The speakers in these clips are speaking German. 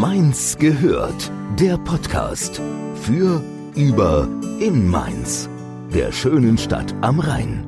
Mainz gehört, der Podcast für, über, in Mainz, der schönen Stadt am Rhein.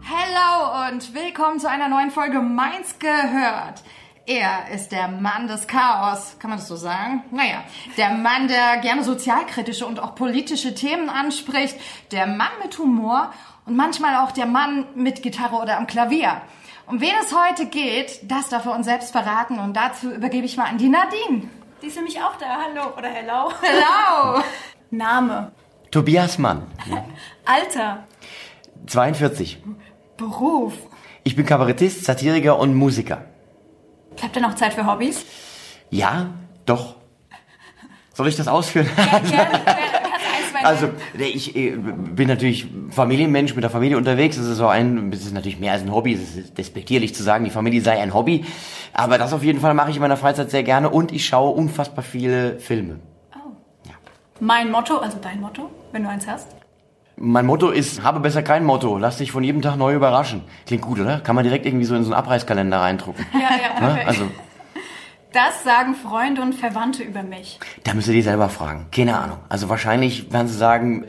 Hello und willkommen zu einer neuen Folge Mainz gehört. Er ist der Mann des Chaos, kann man das so sagen? Naja, der Mann, der gerne sozialkritische und auch politische Themen anspricht, der Mann mit Humor und manchmal auch der Mann mit Gitarre oder am Klavier. Um wen es heute geht, das darf er uns selbst verraten und dazu übergebe ich mal an die Nadine. Die ist nämlich auch da. Hallo oder hello. Hello! Name. Tobias Mann, Alter. 42. Beruf. Ich bin Kabarettist, Satiriker und Musiker. Habt ihr noch Zeit für Hobbys? Ja, doch. Soll ich das ausführen? Gerne. gerne. Also, ich äh, bin natürlich Familienmensch, mit der Familie unterwegs. Das ist so ein, das ist natürlich mehr als ein Hobby. Es ist despektierlich zu sagen, die Familie sei ein Hobby. Aber das auf jeden Fall mache ich in meiner Freizeit sehr gerne und ich schaue unfassbar viele Filme. Mein Motto, also dein Motto, wenn du eins hast. Mein Motto ist, habe besser kein Motto. Lass dich von jedem Tag neu überraschen. Klingt gut, oder? Kann man direkt irgendwie so in so einen Abreißkalender reindrucken. Ja, ja, Ne? perfekt. Also, Das sagen Freunde und Verwandte über mich. Da müsst ihr die selber fragen. Keine Ahnung. Also wahrscheinlich werden sie sagen,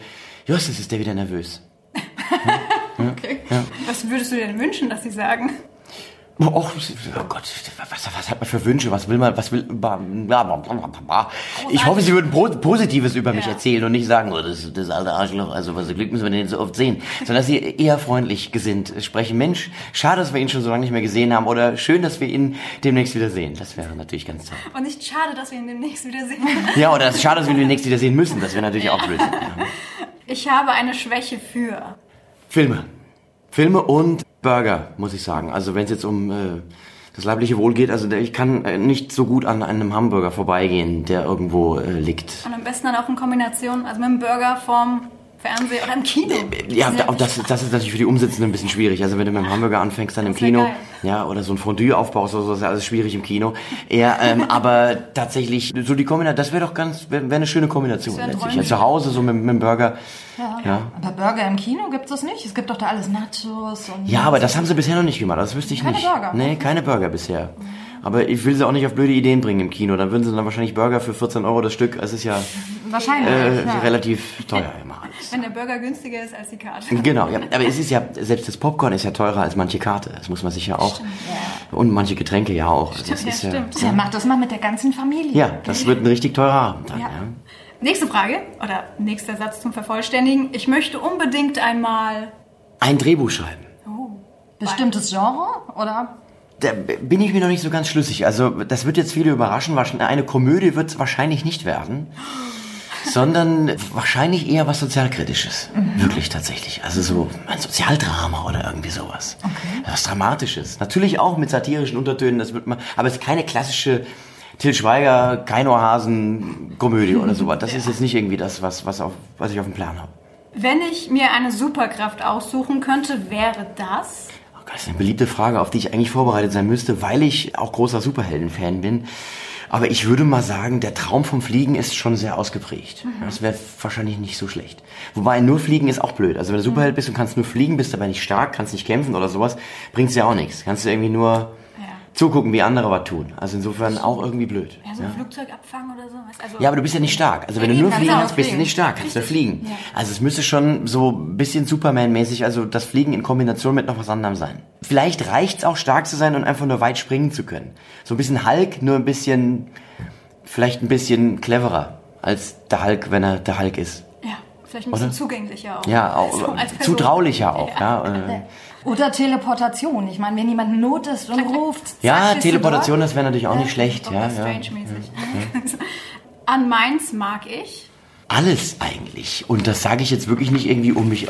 Justus ist der wieder nervös. Okay. Was würdest du dir denn wünschen, dass sie sagen? Oh, oh Gott, was, was hat man für Wünsche? Was will man, was will. Ich hoffe, sie würden Positives über mich Ja. erzählen und nicht sagen, oh, das, das alte Arschloch, also was Glück müssen wir den so oft sehen. Sondern dass sie eher freundlich gesinnt sprechen. Mensch, schade, dass wir ihn schon so lange nicht mehr gesehen haben oder schön, dass wir ihn demnächst wieder sehen. Das wäre natürlich ganz toll. Und nicht schade, dass wir ihn demnächst wiedersehen. Ja, oder es ist schade, dass wir ihn demnächst wieder sehen müssen. Das wäre natürlich auch blöd. Ich habe eine Schwäche für. Filme. Filme und Burger, muss ich sagen. Also wenn es jetzt um äh, das leibliche Wohl geht, also ich kann äh, nicht so gut an einem Hamburger vorbeigehen, der irgendwo äh, liegt. Und am besten dann auch in Kombination, also mit einem Burger vorm Fernseher oder im Kino. Ja, auch das, das ist natürlich für die Umsetzenden ein bisschen schwierig. Also wenn du mit dem Hamburger anfängst, dann im Das Kino, geil. ja, oder so ein Fondue aufbaust oder so, ist ja alles schwierig im Kino. Ja, ähm, aber tatsächlich, so die Kombination, das wäre doch ganz, wäre wär eine schöne Kombination Das letztlich. Ja, zu Hause so mit, mit dem Burger. Ja. Aber Burger im Kino gibt es nicht. Es gibt doch da alles Nachos und. Ja, aber das haben sie bisher noch nicht gemacht, das wüsste ich Keine nicht. Burger. Nee, keine Burger bisher. Aber ich will sie auch nicht auf blöde Ideen bringen im Kino. Dann würden sie dann wahrscheinlich Burger für 14 Euro das Stück. Es ist ja, Wahrscheinlich. äh, ja. relativ teuer immer. Wenn der Burger günstiger ist als die Karte. Genau, ja. Aber es ist ja, selbst das Popcorn ist ja teurer als manche Karte. Das muss man sich ja auch. Und manche Getränke ja auch. Also das ja, ist ja, stimmt. Ja, mach das mal mit der ganzen Familie. ja, das wird ein richtig teurer Abend dann. Ja. Ja. Nächste Frage oder nächster Satz zum Vervollständigen. Ich möchte unbedingt einmal. Ein Drehbuch schreiben. Bestimmtes Genre oder? Da bin ich mir noch nicht so ganz schlüssig. Also, das wird jetzt viele überraschen. Wahrscheinlich- Eine Komödie wird es wahrscheinlich nicht werden. Sondern wahrscheinlich eher was Sozialkritisches. Wirklich tatsächlich. Also so ein Sozialdrama oder irgendwie sowas. Was Dramatisches. Natürlich auch mit satirischen Untertönen, das wird man, aber es ist keine klassische Till Schweiger, Keinohasen Komödie oder sowas. Das ist jetzt nicht irgendwie das, was, was, auf, was ich auf dem Plan habe. Wenn ich mir eine Superkraft aussuchen könnte, wäre das. Oh Gott, Das ist eine beliebte Frage, auf die ich eigentlich vorbereitet sein müsste, weil ich auch großer Superhelden-Fan bin. Aber ich würde mal sagen, der Traum vom Fliegen ist schon sehr ausgeprägt. Das wäre wahrscheinlich nicht so schlecht. Wobei nur Fliegen ist auch blöd. Also wenn du Superheld bist und kannst nur fliegen, bist aber nicht stark, kannst nicht kämpfen oder sowas, bringt's ja auch nichts. Kannst du irgendwie nur Ja. zugucken, wie andere was tun. Also insofern auch irgendwie blöd. Ja, so ein Flugzeug abfangen oder weißt, Also Ja, aber du bist ja nicht stark. Also wenn du nur fliegen kannst, bist du nicht stark, kannst du fliegen. Also es müsste schon so ein bisschen Superman-mäßig, also das Fliegen in Kombination mit noch was anderem sein. Vielleicht reicht's auch stark zu sein und einfach nur weit springen zu können. So ein bisschen Hulk, nur ein bisschen, vielleicht ein bisschen cleverer als der Hulk, wenn er der Hulk ist. ja, vielleicht ein bisschen zugänglicher auch. Ja, auch So Person. zutraulicher auch. Ja, äh, Oder Teleportation. Ich meine, wenn jemand Not ist und ruft. ja Teleportation, das wäre natürlich auch nicht schlecht. Ja, ja. Strange-mäßig. An Mainz mag ich. Alles eigentlich. Und das sage ich jetzt wirklich nicht irgendwie, um mich äh,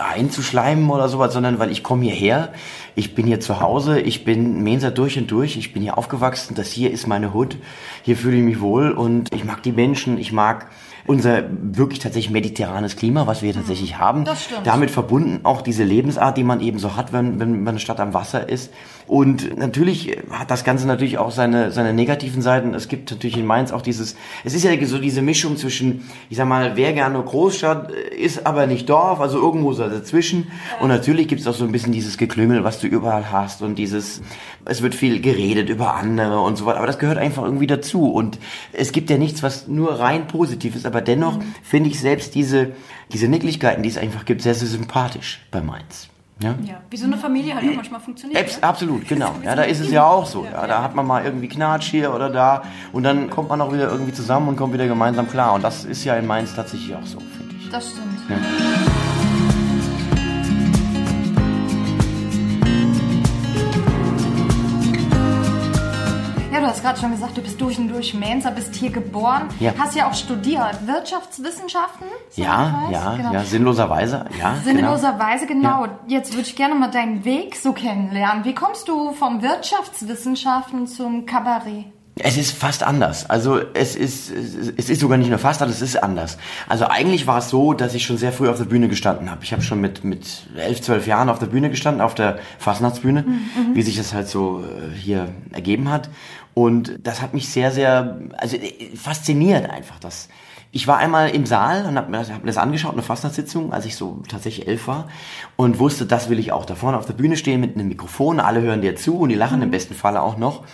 einzuschleimen oder sowas, sondern weil ich komme hierher, ich bin hier zu Hause, ich bin Mensa durch und durch, ich bin hier aufgewachsen, das hier ist meine Hut, hier fühle ich mich wohl und ich mag die Menschen, ich mag unser wirklich tatsächlich mediterranes Klima, was wir tatsächlich haben. Das stimmt. Damit verbunden auch diese Lebensart, die man eben so hat, wenn, wenn man eine Stadt am Wasser ist. Und natürlich hat das Ganze natürlich auch seine, seine negativen Seiten. Es gibt natürlich in Mainz auch dieses, es ist ja so diese Mischung zwischen, ich sag mal, wer gerne Großstadt ist, aber nicht Dorf, also irgendwo so dazwischen. Und natürlich gibt es auch so ein bisschen dieses Geklüngel, was du überall hast und dieses, es wird viel geredet über andere und so weiter. Aber das gehört einfach irgendwie dazu. Und es gibt ja nichts, was nur rein positiv ist, aber dennoch finde ich selbst diese, diese Nicklichkeiten, die es einfach gibt, sehr, sehr sympathisch bei Mainz. Ja? Ja, wie so eine Familie halt auch manchmal funktioniert. Abs ne? absolut, genau. Ja, da ist es ja auch so. Ja, da hat man mal irgendwie Knatsch hier oder da und dann kommt man auch wieder irgendwie zusammen und kommt wieder gemeinsam klar. Und das ist ja in Mainz tatsächlich auch so, finde ich. Das stimmt. Ja, hast gerade schon gesagt, du bist durch und durch Mainzer, bist hier geboren, Ja. hast ja auch studiert Wirtschaftswissenschaften. soweit Ja, ja, genau. ja, sinnloserweise, ja. Sinnloserweise, genau. Ja. Jetzt würde ich gerne mal deinen Weg so kennenlernen. Wie kommst du vom Wirtschaftswissenschaften zum Kabarett? Es ist fast anders. Also es ist, es ist sogar nicht nur fast anders, es ist anders. Also eigentlich war es so, dass ich schon sehr früh auf der Bühne gestanden habe. Ich habe schon mit, mit elf, zwölf Jahren auf der Bühne gestanden, auf der Fastnachtsbühne, wie sich das halt so äh, hier ergeben hat. Und das hat mich sehr, sehr, also äh, fasziniert einfach. Das, ich war einmal im Saal und habe mir, das- hab mir das angeschaut, eine Fastnachtssitzung, als ich so tatsächlich elf war und wusste, das will ich auch. Da vorne auf der Bühne stehen mit einem Mikrofon, alle hören dir zu und die lachen im besten Falle auch noch.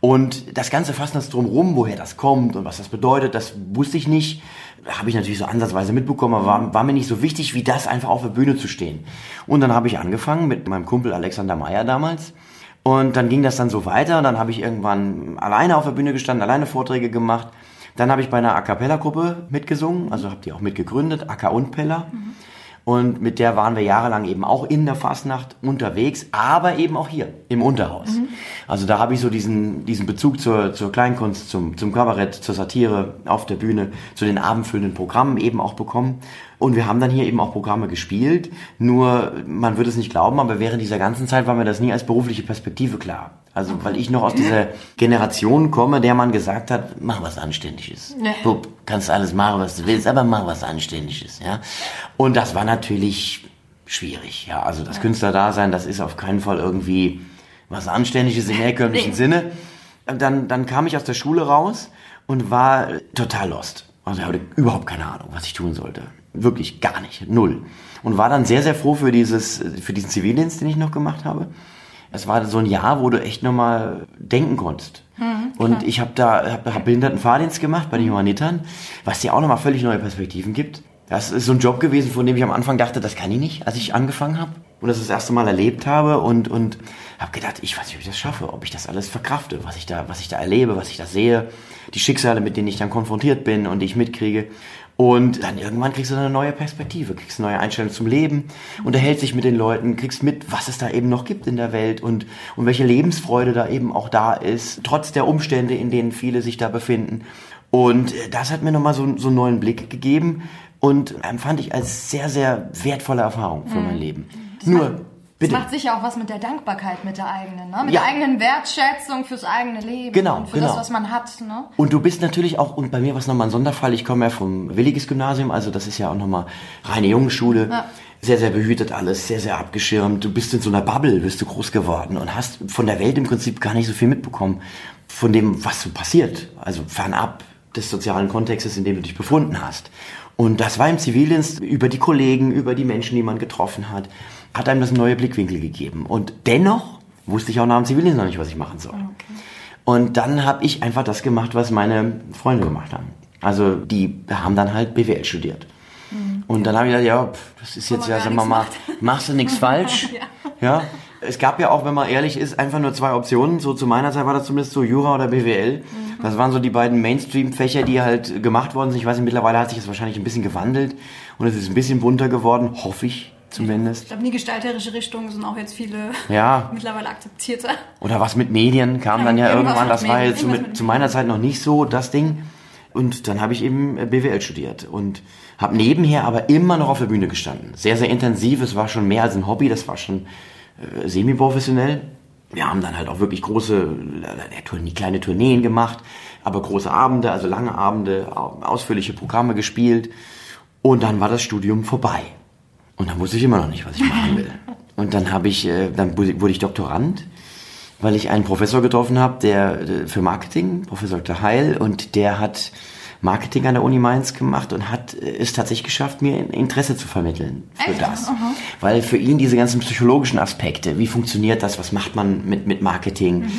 Und das ganze Fastnachts drumherum, woher das kommt und was das bedeutet, das wusste ich nicht. Habe ich natürlich so ansatzweise mitbekommen, aber war, war mir nicht so wichtig, wie das einfach auf der Bühne zu stehen. Und dann habe ich angefangen mit meinem Kumpel Alexander Meyer damals. Und dann ging das dann so weiter. Dann habe ich irgendwann alleine auf der Bühne gestanden, alleine Vorträge gemacht. Dann habe ich bei einer A Cappella-Gruppe mitgesungen, also habe die auch mitgegründet, Acker und Pella. Und mit der waren wir jahrelang eben auch in der Fastnacht unterwegs, aber eben auch hier im Unterhaus. Also da habe ich so diesen, diesen Bezug zur, zur Kleinkunst, zum, zum Kabarett, zur Satire auf der Bühne, zu den abendfüllenden Programmen eben auch bekommen. Und wir haben dann hier eben auch Programme gespielt. Nur, man würde es nicht glauben, aber während dieser ganzen Zeit war mir das nie als berufliche Perspektive klar. Also, weil ich noch aus dieser Generation komme, der man gesagt hat, mach was Anständiges. Bub, kannst alles machen, was du willst, aber mach was Anständiges, ja. Und das war natürlich schwierig, ja. Also, das Künstlerdasein, das ist auf keinen Fall irgendwie was Anständiges im herkömmlichen Sinne. Dann, dann kam ich aus der Schule raus und war total lost. Also, ich hatte überhaupt keine Ahnung, was ich tun sollte. Wirklich gar nicht. Null. Und war dann sehr, sehr froh für dieses, für diesen Zivildienst, den ich noch gemacht habe. Es war so ein Jahr, wo du echt nochmal denken konntest. und ich habe da hab, hab Behindertenfahrdienst gemacht bei den Johannitern, was dir auch nochmal völlig neue Perspektiven gibt. Das ist so ein Job gewesen, von dem ich am Anfang dachte, das kann ich nicht, als ich angefangen habe und das das erste Mal erlebt habe und und habe gedacht, ich weiß nicht, ob ich das schaffe, ob ich das alles verkrafte, was ich da was ich da erlebe, was ich da sehe, die Schicksale, mit denen ich dann konfrontiert bin und die ich mitkriege. Und dann irgendwann kriegst du eine neue Perspektive, kriegst eine neue Einstellung zum Leben, unterhältst dich mit den Leuten, kriegst mit, was es da eben noch gibt in der Welt und, und welche Lebensfreude da eben auch da ist, trotz der Umstände, in denen viele sich da befinden. Und das hat mir nochmal so, so einen neuen Blick gegeben und empfand ich als sehr, sehr wertvolle Erfahrung für mein Leben. Nur, Das bitte. macht sicher auch was mit der Dankbarkeit mit der eigenen, ne? Mit Ja. der eigenen Wertschätzung fürs eigene Leben Genau, und für genau. das, was man hat, ne? Und du bist natürlich auch, und bei mir war es nochmal ein Sonderfall, ich komme ja vom Williges Gymnasium, also das ist ja auch nochmal reine Jungenschule. Ja. Sehr, sehr behütet alles, sehr, sehr abgeschirmt. Du bist in so einer Bubble, bist du groß geworden und hast von der Welt im Prinzip gar nicht so viel mitbekommen. Von dem, was so passiert. Also fernab des sozialen Kontextes, in dem du dich befunden hast. Und das war im Zivildienst über die Kollegen, über die Menschen, die man getroffen hat, hat einem das neue Blickwinkel gegeben. Und dennoch wusste ich auch nach dem Zivildienst noch nicht, was ich machen soll. Und dann habe ich einfach das gemacht, was meine Freunde gemacht haben. Also die haben dann halt BWL studiert. Und dann habe ich gedacht, ja, pf, das ist jetzt ja, sagen wir mal, machst du nichts falsch. ja. Es gab ja auch, wenn man ehrlich ist, einfach nur zwei Optionen. So zu meiner Zeit war das zumindest so Jura oder BWL. Das waren so die beiden Mainstream-Fächer, die halt gemacht worden sind. Ich weiß nicht, mittlerweile hat sich das wahrscheinlich ein bisschen gewandelt und es ist ein bisschen bunter geworden, hoffe ich Ich zumindest. glaube, die gestalterische Richtungen sind auch jetzt viele Ja. mittlerweile akzeptierter. Oder was mit Medien kam Ja, dann ja irgendwann. Das war Medien, jetzt zu, irgendwas mit, mit zu meiner Zeit noch nicht so das Ding. Und dann habe ich eben äh, BWL studiert und habe nebenher aber immer noch auf der Bühne gestanden. Sehr, sehr intensiv. Es war schon mehr als ein Hobby. Das war schon äh, semi-professionell. Wir haben dann halt auch wirklich große, äh, kleine Tourneen gemacht. aber große Abende, also lange Abende, ausführliche Programme gespielt. Und dann war das Studium vorbei. Und dann wusste ich immer noch nicht, was ich machen will. Und dann habe ich, äh, dann wurde ich Doktorand, weil ich einen Professor getroffen habe, der äh, für Marketing, Professor Dr. Heil, und der hat Marketing an der Uni Mainz gemacht und hat äh, es tatsächlich geschafft, mir Interesse zu vermitteln für Echt? das. Aha. Weil für ihn diese ganzen psychologischen Aspekte, wie funktioniert das, was macht man mit, mit Marketing, mhm.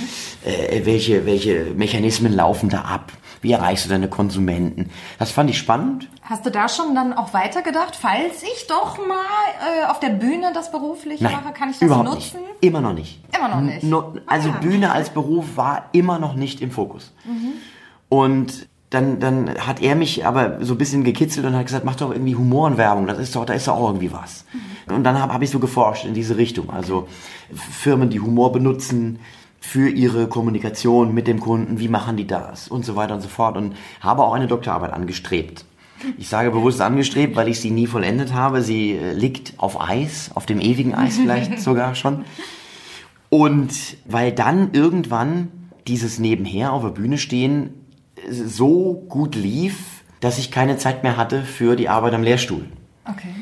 äh, welche, welche Mechanismen laufen da ab, wie erreichst du deine Konsumenten, das fand ich spannend. Hast du da schon dann auch weitergedacht, falls ich doch mal äh, auf der Bühne das beruflich Nein, mache, kann ich das überhaupt nutzen? Nicht. Immer noch nicht. Immer noch nicht. No, also ah, Bühne als Beruf war immer noch nicht im Fokus. Mhm. Und dann, dann hat er mich aber so ein bisschen gekitzelt und hat gesagt, mach doch irgendwie Humor und Werbung, das ist doch, da ist doch auch irgendwie was. Mhm. Und dann habe hab ich so geforscht in diese Richtung. Also Firmen, die Humor benutzen für ihre Kommunikation mit dem Kunden, wie machen die das und so weiter und so fort. Und habe auch eine Doktorarbeit angestrebt. Ich sage bewusst angestrebt, weil ich sie nie vollendet habe. Sie äh, liegt auf Eis, auf dem ewigen Eis vielleicht sogar schon. Und weil dann irgendwann dieses Nebenher auf der Bühne stehen so gut lief, dass ich keine Zeit mehr hatte für die Arbeit am Lehrstuhl. Okay.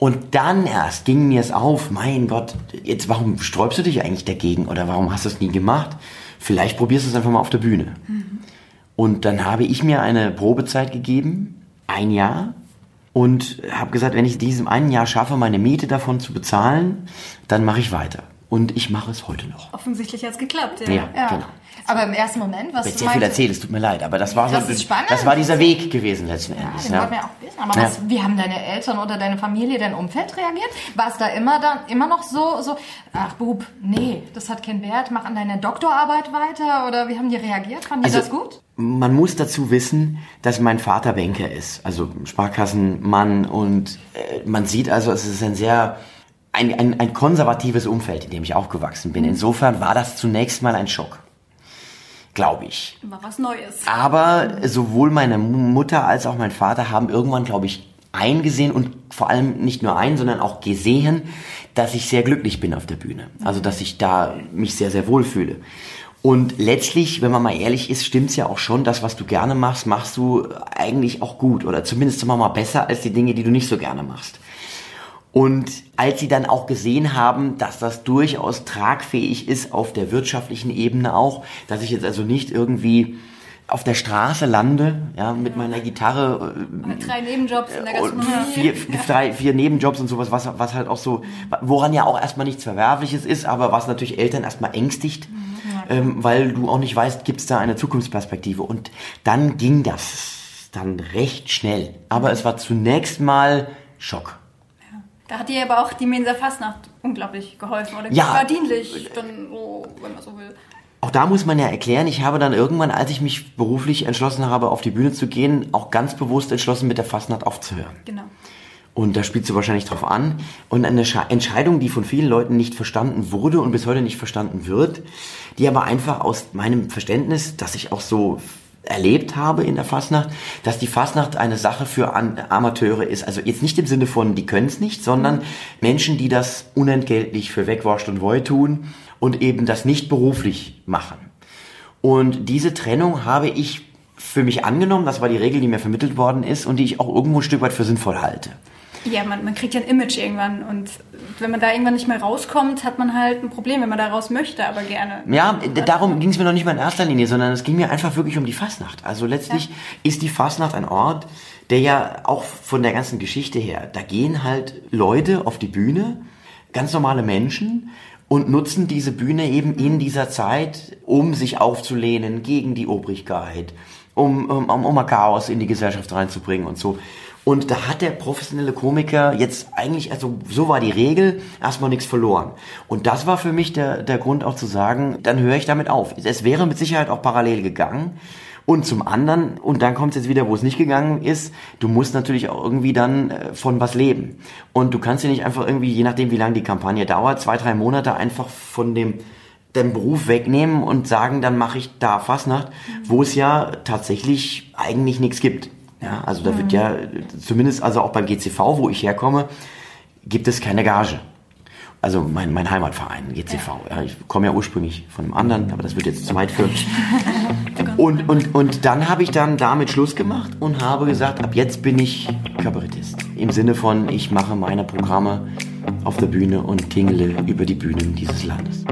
Und dann erst ging mir es auf, mein Gott, jetzt warum sträubst du dich eigentlich dagegen oder warum hast du es nie gemacht? Vielleicht probierst du es einfach mal auf der Bühne. Mhm. Und dann habe ich mir eine Probezeit gegeben, ein Jahr, und habe gesagt, wenn ich diesem einen Jahr schaffe, meine Miete davon zu bezahlen, dann mache ich weiter. Und ich mache es heute noch. Offensichtlich hat es geklappt, ja. Ja, ja. genau. Aber im ersten Moment, was ich du sehr viel erzählt, es tut mir leid, aber das war das so, spannend. das war dieser Weg gewesen letzten ja, Endes. Den ja, wir auch wissen. Aber ja. was, wie haben deine Eltern oder deine Familie, dein Umfeld reagiert? War es da immer dann immer noch so, so, ach Bub, nee, das hat keinen Wert, mach an deiner Doktorarbeit weiter oder wie haben die reagiert? Fanden die also, das gut? Man muss dazu wissen, dass mein Vater Banker ist, also Sparkassenmann und äh, man sieht also, es ist ein sehr ein, ein, ein konservatives Umfeld, in dem ich aufgewachsen bin. Insofern war das zunächst mal ein Schock glaube ich. War was Neues. Aber sowohl meine Mutter als auch mein Vater haben irgendwann, glaube ich, eingesehen und vor allem nicht nur ein, sondern auch gesehen, dass ich sehr glücklich bin auf der Bühne. Also dass ich da mich sehr, sehr wohl fühle. Und letztlich, wenn man mal ehrlich ist, stimmt's ja auch schon, das, was du gerne machst, machst du eigentlich auch gut oder zumindest immer mal besser als die Dinge, die du nicht so gerne machst. Und als sie dann auch gesehen haben, dass das durchaus tragfähig ist auf der wirtschaftlichen Ebene auch, dass ich jetzt also nicht irgendwie auf der Straße lande, ja, mit meiner Gitarre. Äh, drei Nebenjobs in der Gastronomie. Vier, drei, vier Nebenjobs und sowas, was, was halt auch so, woran ja auch erstmal nichts Verwerfliches ist, aber was natürlich Eltern erstmal ängstigt, ja, ähm, weil du auch nicht weißt, gibt's da eine Zukunftsperspektive. Und dann ging das dann recht schnell. Aber es war zunächst mal Schock. Da hat dir aber auch die Mensa Fastnacht unglaublich geholfen oder ja, war dienlich, dann, oh, wenn man so will. Auch da muss man ja erklären, ich habe dann irgendwann, als ich mich beruflich entschlossen habe, auf die Bühne zu gehen, auch ganz bewusst entschlossen, mit der Fastnacht aufzuhören. Genau. Und da spielst du wahrscheinlich drauf an. Und eine Entscheidung, die von vielen Leuten nicht verstanden wurde und bis heute nicht verstanden wird, die aber einfach aus meinem Verständnis, dass ich auch so erlebt habe in der Fasnacht, dass die Fasnacht eine Sache für Amateure ist. Also jetzt nicht im Sinne von, die können es nicht, sondern Menschen, die das unentgeltlich für Wegwurscht und Woi tun und eben das nicht beruflich machen. Und diese Trennung habe ich für mich angenommen, das war die Regel, die mir vermittelt worden ist und die ich auch irgendwo ein Stück weit für sinnvoll halte. Ja, man, man kriegt ja ein Image irgendwann und wenn man da irgendwann nicht mehr rauskommt, hat man halt ein Problem, wenn man da raus möchte, aber gerne. Ja, darum ging es mir noch nicht mal in erster Linie, sondern es ging mir einfach wirklich um die Fastnacht. Also letztlich ja. ist die Fastnacht ein Ort, der ja auch von der ganzen Geschichte her, da gehen halt Leute auf die Bühne, ganz normale Menschen, und nutzen diese Bühne eben in dieser Zeit, um sich aufzulehnen gegen die Obrigkeit, um, um, um mal Chaos in die Gesellschaft reinzubringen und so. Und da hat der professionelle Komiker jetzt eigentlich, also so war die Regel, erstmal nichts verloren. Und das war für mich der, der Grund auch zu sagen, dann höre ich damit auf. Es wäre mit Sicherheit auch parallel gegangen. Und zum anderen, und dann kommt es jetzt wieder, wo es nicht gegangen ist, du musst natürlich auch irgendwie dann äh, von was leben. Und du kannst dir nicht einfach irgendwie, je nachdem wie lange die Kampagne dauert, zwei, drei Monate einfach von dem den Beruf wegnehmen und sagen, dann mache ich da Fastnacht, wo es ja tatsächlich eigentlich nichts gibt. Ja, also da wird ja, zumindest also auch beim GCV, wo ich herkomme, gibt es keine Gage. Also mein, mein Heimatverein, GCV. Ja. ich komme ja ursprünglich von einem anderen, aber das wird jetzt zu weit führen. Und, und, und dann habe ich dann damit Schluss gemacht und habe gesagt, ab jetzt bin ich Kabarettist. Im Sinne von, ich mache meine Programme auf der Bühne und tingle über die Bühnen dieses Landes.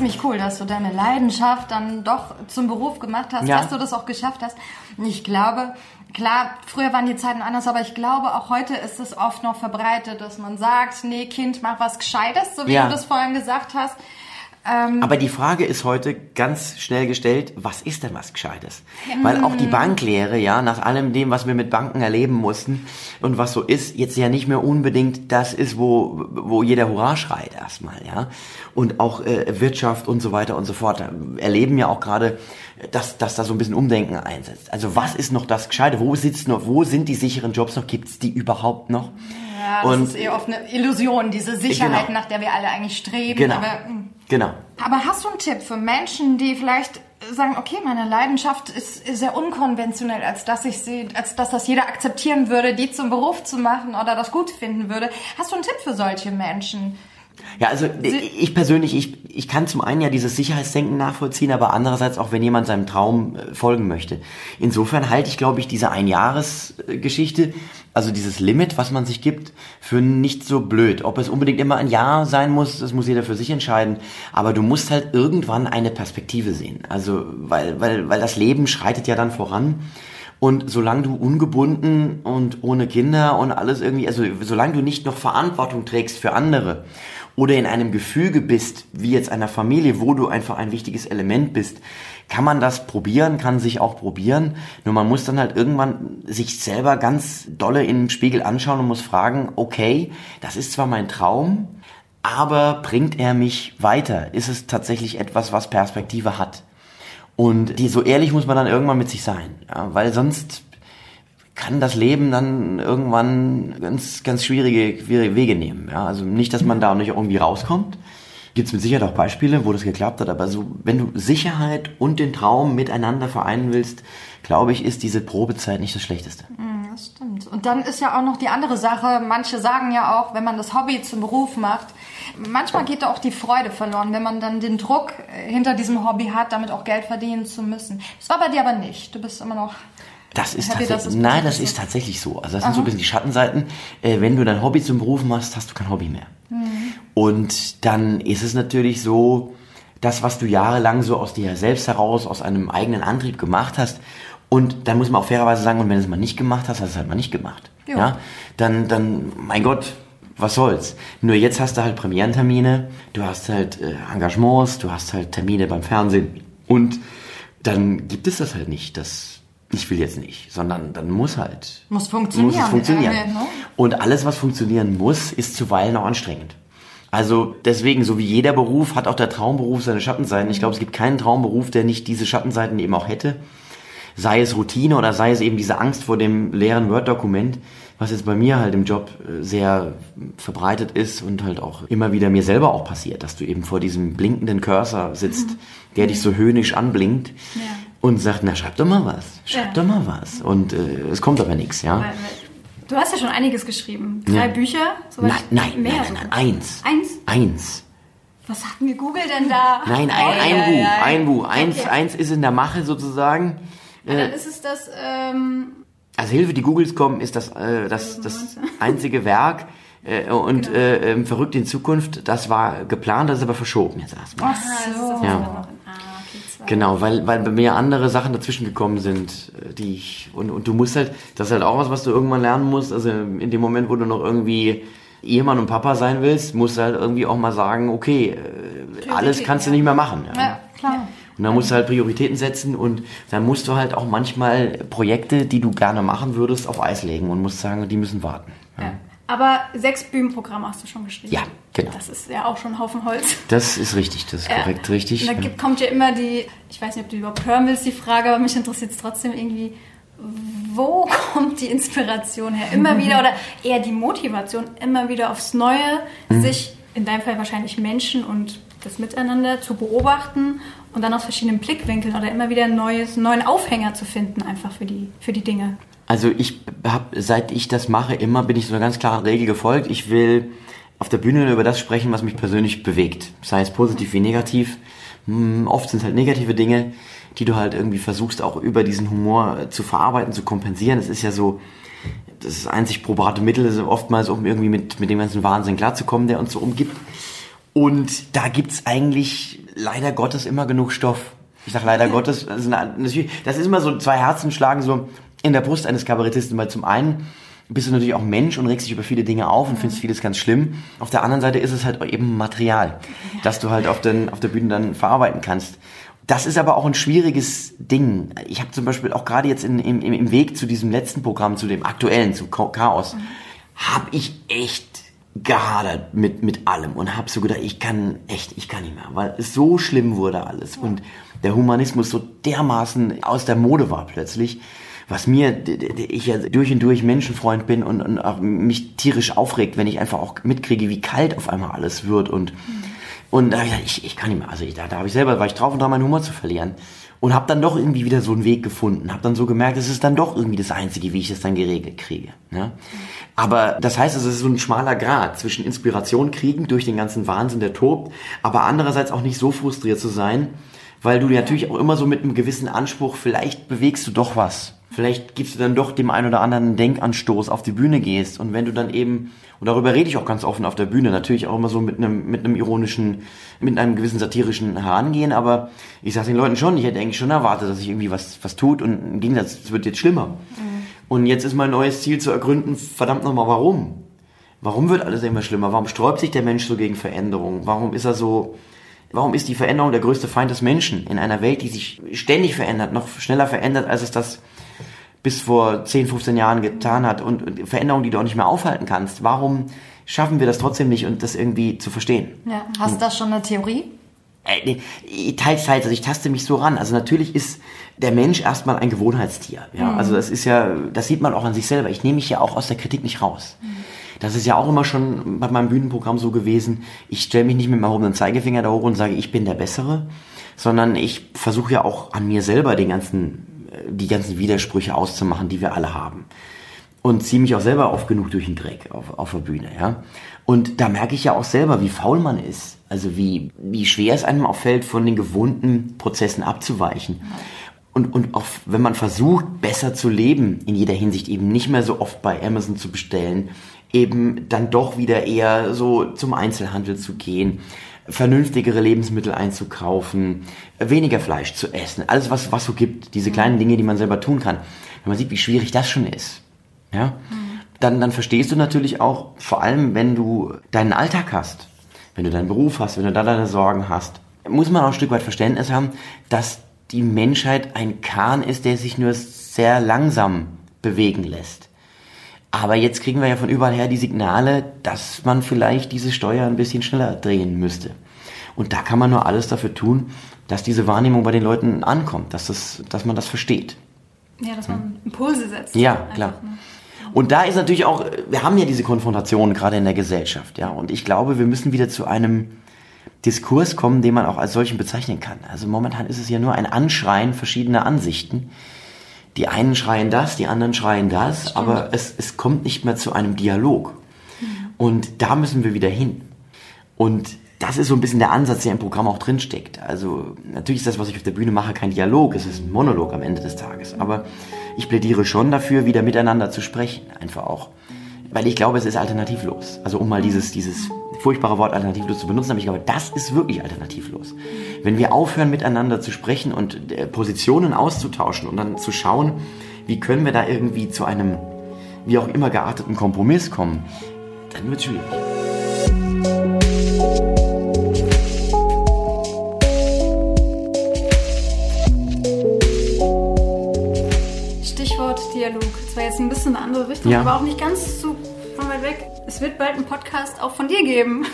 Ziemlich cool, dass du deine Leidenschaft dann doch zum Beruf gemacht hast, Ja. dass du das auch geschafft hast. Ich glaube, klar, früher waren die Zeiten anders, aber ich glaube, auch heute ist es oft noch verbreitet, dass man sagt, nee, Kind, mach was Gescheites, so wie Ja. du das vorhin gesagt hast. Aber die Frage ist heute ganz schnell gestellt, was ist denn was Gescheites? Weil auch die Banklehre, ja, nach allem dem, was wir mit Banken erleben mussten und was so ist, jetzt ja nicht mehr unbedingt das ist, wo, wo jeder Hurra schreit erstmal, ja. Und auch äh, Wirtschaft und so weiter und so fort erleben ja auch gerade, dass, dass da so ein bisschen Umdenken einsetzt. Also was ist noch das Gescheite? Wo sitzt noch, wo sind die sicheren Jobs noch? Gibt's die überhaupt noch? Ja, das Und- ist eher oft eine Illusion, diese Sicherheit, Genau. nach der wir alle eigentlich streben. Genau. Aber, mm. Genau. Aber hast du einen Tipp für Menschen, die vielleicht sagen, okay, meine Leidenschaft ist, sehr unkonventionell, als dass ich sie, als dass das jeder akzeptieren würde, die zum Beruf zu machen oder das gut finden würde. Hast du einen Tipp für solche Menschen? Ja, also ich persönlich, ich, ich kann zum einen ja dieses Sicherheitsdenken nachvollziehen, aber andererseits auch, wenn jemand seinem Traum äh, folgen möchte. Insofern halte ich, glaube ich, diese Einjahresgeschichte, also dieses Limit, was man sich gibt, für nicht so blöd. Ob es unbedingt immer ein Jahr sein muss, das muss jeder für sich entscheiden. Aber du musst halt irgendwann eine Perspektive sehen. Also, weil, weil, weil das Leben schreitet ja dann voran. Und solange du ungebunden und ohne Kinder und alles irgendwie, also solange du nicht noch Verantwortung trägst für andere oder in einem Gefüge bist, wie jetzt einer Familie, wo du einfach ein wichtiges Element bist, kann man das probieren, kann sich auch probieren. Nur man muss dann halt irgendwann sich selber ganz dolle den Spiegel anschauen und muss fragen, okay, das ist zwar mein Traum, aber bringt er mich weiter? Ist es tatsächlich etwas, was Perspektive hat? Und die, so ehrlich muss man dann irgendwann mit sich sein, ja, weil sonst kann das Leben dann irgendwann ganz, ganz schwierige, Wege nehmen. Ja. Also nicht, dass man da nicht irgendwie rauskommt. Gibt es mit Sicherheit auch Beispiele, wo das geklappt hat, aber so, wenn du Sicherheit und den Traum miteinander vereinen willst, glaube ich, ist diese Probezeit nicht das Schlechteste. Das stimmt. Und dann ist ja auch noch die andere Sache, manche sagen ja auch, wenn man das Hobby zum Beruf macht, manchmal geht da auch die Freude verloren, wenn man dann den Druck hinter diesem Hobby hat, damit auch Geld verdienen zu müssen. Das war bei dir aber nicht. Du bist immer noch Das ist tatsächlich, es nein, das ist. tatsächlich so. Also das sind so ein bisschen die Schattenseiten. Äh, wenn du dein Hobby zum Beruf machst, hast du kein Hobby mehr. Und dann ist es natürlich so, das, was du jahrelang so aus dir selbst heraus, aus einem eigenen Antrieb gemacht hast, und dann muss man auch fairerweise sagen, und wenn du es mal nicht gemacht hast, hast du es halt mal nicht gemacht. Jo. Ja, dann, dann, mein Gott, was soll's. Nur jetzt hast du halt Premierentermine, du hast halt äh, Engagements, du hast halt Termine beim Fernsehen. Und dann gibt es das halt nicht, das ich will jetzt nicht, sondern dann muss halt. Muss funktionieren. Muss es funktionieren. Irgendwie, ne? Und alles, was funktionieren muss, ist zuweilen auch anstrengend. Also deswegen, so wie jeder Beruf, hat auch der Traumberuf seine Schattenseiten. Ich glaube, es gibt keinen Traumberuf, der nicht diese Schattenseiten eben auch hätte. Sei es Routine oder sei es eben diese Angst vor dem leeren Word-Dokument, was jetzt bei mir halt im Job äh, sehr verbreitet ist und halt auch immer wieder mir selber auch passiert, dass du eben vor diesem blinkenden Cursor sitzt, der dich so höhnisch anblinkt und sagt, na schreib doch mal was, schreib Ja. doch mal was. Und äh, es kommt aber nichts, ja. Weil- Du hast ja schon einiges geschrieben. Drei Ja. Bücher? soweit Nein, nein, mehr nein, nein, nein, eins. Eins? Eins. Was hat denn Google denn da? Nein, ein, Oh, ein ja, Buch, ja, ja. ein Buch. Eins, Okay. eins ist in der Mache sozusagen. Dann ist es das, ähm, Also Hilfe, die Googles kommen, ist das, äh, das, das einzige Werk. Äh, und Genau. äh, ähm, verrückt in Zukunft, das war geplant, das ist aber verschoben jetzt erstmal. das, was Ja. Genau, weil, weil bei mir andere Sachen dazwischen gekommen sind, äh, die ich, und, und du musst halt, das ist halt auch was, was du irgendwann lernen musst, also in dem Moment, wo du noch irgendwie Ehemann und Papa sein willst, musst du halt irgendwie auch mal sagen, okay, äh, alles kannst du nicht mehr machen. Ja. Ja, klar. Und dann musst du halt Prioritäten setzen und dann musst du halt auch manchmal Projekte, die du gerne machen würdest, auf Eis legen und musst sagen, die müssen warten. Ja. Aber sechs Bühnenprogramme hast du schon geschrieben. Ja, genau. Das ist ja auch schon ein Haufen Holz. Das ist richtig, das ist korrekt, richtig. Und da gibt, kommt ja immer die, ich weiß nicht, ob du überhaupt hören willst, die Frage, aber mich interessiert es trotzdem irgendwie, wo kommt die Inspiration her? Immer wieder oder eher die Motivation, immer wieder aufs Neue, Mhm. sich in deinem Fall wahrscheinlich Menschen und das Miteinander zu beobachten und dann aus verschiedenen Blickwinkeln oder immer wieder einen neuen Aufhänger zu finden, einfach für die, für die Dinge. Also ich habe, seit ich das mache, immer bin ich so einer ganz klaren Regel gefolgt. Ich will auf der Bühne über das sprechen, was mich persönlich bewegt. Sei es positiv wie negativ. Hm, Oft sind es halt negative Dinge, die du halt irgendwie versuchst auch über diesen Humor zu verarbeiten, zu kompensieren. Es ist ja so, das einzig probate Mittel ist oftmals, um irgendwie mit, mit dem ganzen Wahnsinn klarzukommen, der uns so umgibt. Und da gibt's eigentlich leider Gottes immer genug Stoff. Ich sag leider Gottes, das ist, eine, das ist immer so zwei Herzen schlagen so in der Brust eines Kabarettisten, weil zum einen bist du natürlich auch Mensch und regst dich über viele Dinge auf und findest vieles ganz schlimm. Auf der anderen Seite ist es halt eben Material, das du halt auf, den, auf der Bühne dann verarbeiten kannst. Das ist aber auch ein schwieriges Ding. Ich habe zum Beispiel auch gerade jetzt in, im, im Weg zu diesem letzten Programm, zu dem aktuellen, zu Chaos, habe ich echt gehadert mit, mit allem und habe so gedacht, ich kann echt, ich kann nicht mehr, weil es so schlimm wurde alles und der Humanismus so dermaßen aus der Mode war plötzlich, was mir, ich ja durch und durch Menschenfreund bin und, und auch mich tierisch aufregt, wenn ich einfach auch mitkriege, wie kalt auf einmal alles wird und und da ich gesagt, ich, ich kann nicht mehr. Also ich, da, da habe ich selber, war ich drauf und dran, meinen Humor zu verlieren. Und habe dann doch irgendwie wieder so einen Weg gefunden. Habe dann so gemerkt, es ist dann doch irgendwie das Einzige, wie ich das dann geregelt kriege. Ne? Aber das heißt, es ist so ein schmaler Grad zwischen Inspiration kriegen durch den ganzen Wahnsinn, der tobt, aber andererseits auch nicht so frustriert zu sein, weil du natürlich auch immer so mit einem gewissen Anspruch, vielleicht bewegst du doch was. Vielleicht gibst du dann doch dem einen oder anderen einen Denkanstoß auf die Bühne gehst. Und wenn du dann eben, und darüber rede ich auch ganz offen auf der Bühne, natürlich auch immer so mit einem, mit einem ironischen, mit einem gewissen satirischen Herangehen, aber ich sage den Leuten schon, ich hätte eigentlich schon erwartet, dass sich irgendwie was, was tut und im Gegensatz, es wird jetzt schlimmer. Und jetzt ist mein neues Ziel zu ergründen, verdammt nochmal, warum? Warum wird alles immer schlimmer? Warum sträubt sich der Mensch so gegen Veränderung? Warum ist er so, warum ist die Veränderung der größte Feind des Menschen in einer Welt, die sich ständig verändert, noch schneller verändert, als es das bis vor 10, 15 Jahren getan hat und, und Veränderungen, die du auch nicht mehr aufhalten kannst. Warum schaffen wir das trotzdem nicht und das irgendwie zu verstehen? Ja. Hast du da schon eine Theorie? Äh, teils, teils, also ich taste mich so ran. Also natürlich ist der Mensch erstmal ein Gewohnheitstier. Ja, also das ist ja, das sieht man auch an sich selber. Ich nehme mich ja auch aus der Kritik nicht raus. Das ist ja auch immer schon bei meinem Bühnenprogramm so gewesen. Ich stelle mich nicht mit meinem erhobenen Zeigefinger da hoch und sage, ich bin der Bessere, sondern ich versuche ja auch an mir selber den ganzen, die ganzen Widersprüche auszumachen, die wir alle haben und ziehe mich auch selber oft genug durch den Dreck auf, auf der Bühne, ja. Und da merke ich ja auch selber, wie faul man ist. Also wie, wie schwer es einem auch fällt, von den gewohnten Prozessen abzuweichen. Und, und auch wenn man versucht, besser zu leben, in jeder Hinsicht eben nicht mehr so oft bei Amazon zu bestellen, eben dann doch wieder eher so zum Einzelhandel zu gehen, vernünftigere Lebensmittel einzukaufen, weniger Fleisch zu essen, alles was, was so gibt, diese kleinen Dinge, die man selber tun kann. Wenn man sieht, wie schwierig das schon ist, ja, dann, dann verstehst du natürlich auch, vor allem wenn du deinen Alltag hast, wenn du deinen Beruf hast, wenn du da deine Sorgen hast, muss man auch ein Stück weit Verständnis haben, dass die Menschheit ein Kahn ist, der sich nur sehr langsam bewegen lässt. Aber jetzt kriegen wir ja von überall her die Signale, dass man vielleicht diese Steuer ein bisschen schneller drehen müsste. Und da kann man nur alles dafür tun, dass diese Wahrnehmung bei den Leuten ankommt, dass, das, dass man das versteht. Ja, dass man Impulse setzt. Ja, Einfach, klar. ne? Und da ist natürlich auch, wir haben ja diese Konfrontation gerade in der Gesellschaft, ja. Und ich glaube, wir müssen wieder zu einem Diskurs kommen, den man auch als solchen bezeichnen kann. Also momentan ist es ja nur ein Anschreien verschiedener Ansichten. Die einen schreien das, die anderen schreien das, aber es, es kommt nicht mehr zu einem Dialog. Und da müssen wir wieder hin. Und das ist so ein bisschen der Ansatz, der im Programm auch drinsteckt. Also natürlich ist das, was ich auf der Bühne mache, kein Dialog, es ist ein Monolog am Ende des Tages. Aber ich plädiere schon dafür, wieder miteinander zu sprechen, einfach auch. Weil ich glaube, es ist alternativlos. Also um mal dieses, dieses furchtbare Wort alternativlos zu benutzen, aber ich glaube, das ist wirklich alternativlos. Wenn wir aufhören, miteinander zu sprechen und äh, Positionen auszutauschen und dann zu schauen, wie können wir da irgendwie zu einem, wie auch immer gearteten Kompromiss kommen, dann wird es schwierig. War jetzt ein bisschen eine andere Richtung, Ja. aber auch nicht ganz so von weit weg. Es wird bald einen Podcast auch von dir geben.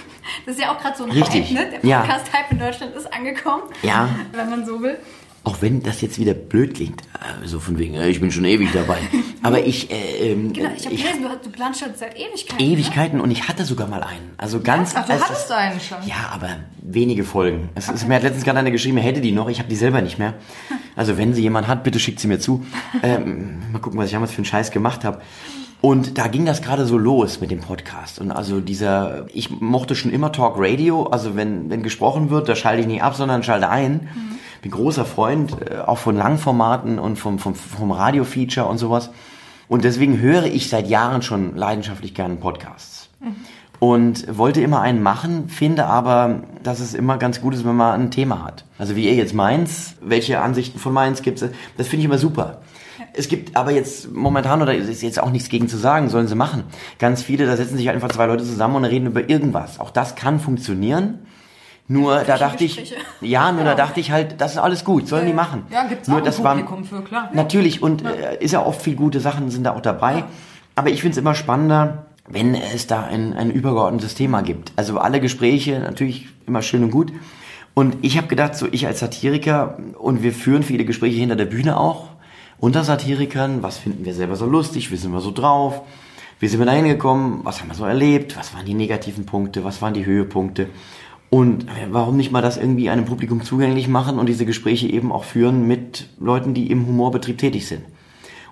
Das ist ja auch gerade so ein Richtig. Hype, ne? Der Ja. Podcast-Hype in Deutschland ist angekommen. Ja. Wenn man so will. Auch wenn das jetzt wieder blöd klingt, äh, so von wegen, äh, ich bin schon ewig dabei. Aber ich, äh, ähm, Genau, ich habe gelesen, du, du planst schon seit Ewigkeiten. Ewigkeiten und ich hatte sogar mal einen. Also ganz. Ach, du hattest das- einen schon. Ja, aber wenige Folgen. Es ist, mir hat letztens gerade eine geschrieben, er hätte die noch, ich habe die selber nicht mehr. Also wenn sie jemand hat, bitte schickt sie mir zu. Ähm, mal gucken, was ich damals für einen Scheiß gemacht habe. Und da ging das gerade so los mit dem Podcast. Und also dieser, ich mochte schon immer Talk Radio. Also wenn, wenn gesprochen wird, da schalte ich nicht ab, sondern schalte ein. Mhm. Bin großer Freund äh, auch von Langformaten und vom, vom, vom Radio-Feature und sowas. Und deswegen höre ich seit Jahren schon leidenschaftlich gerne Podcasts. Mhm. Und wollte immer einen machen, finde aber, dass es immer ganz gut ist, wenn man ein Thema hat. Also wie ihr jetzt meins, welche Ansichten von meins gibt es, das finde ich immer super. Es gibt aber jetzt momentan, oder ist jetzt auch nichts gegen zu sagen, sollen sie machen. Ganz viele, da setzen sich einfach zwei Leute zusammen und reden über irgendwas. Auch das kann funktionieren. Nur da dachte ich, ja, nur ja. da dachte ich halt, das ist alles gut, sollen die machen. Ja, gibt's nur auch das ein Publikum war, für, klar. Natürlich, und ja. Äh, ist ja oft viel gute Sachen sind da auch dabei. Ja. Aber ich finde es immer spannender, wenn es da ein, ein übergeordnetes Thema gibt. Also alle Gespräche, natürlich immer schön und gut. Und ich habe gedacht, so ich als Satiriker, und wir führen viele Gespräche hinter der Bühne auch, unter Satirikern, was finden wir selber so lustig, wie sind wir so drauf, wie sind wir da hingekommen, was haben wir so erlebt, was waren die negativen Punkte, was waren die Höhepunkte. Und äh, warum nicht mal das irgendwie einem Publikum zugänglich machen und diese Gespräche eben auch führen mit Leuten, die im Humorbetrieb tätig sind.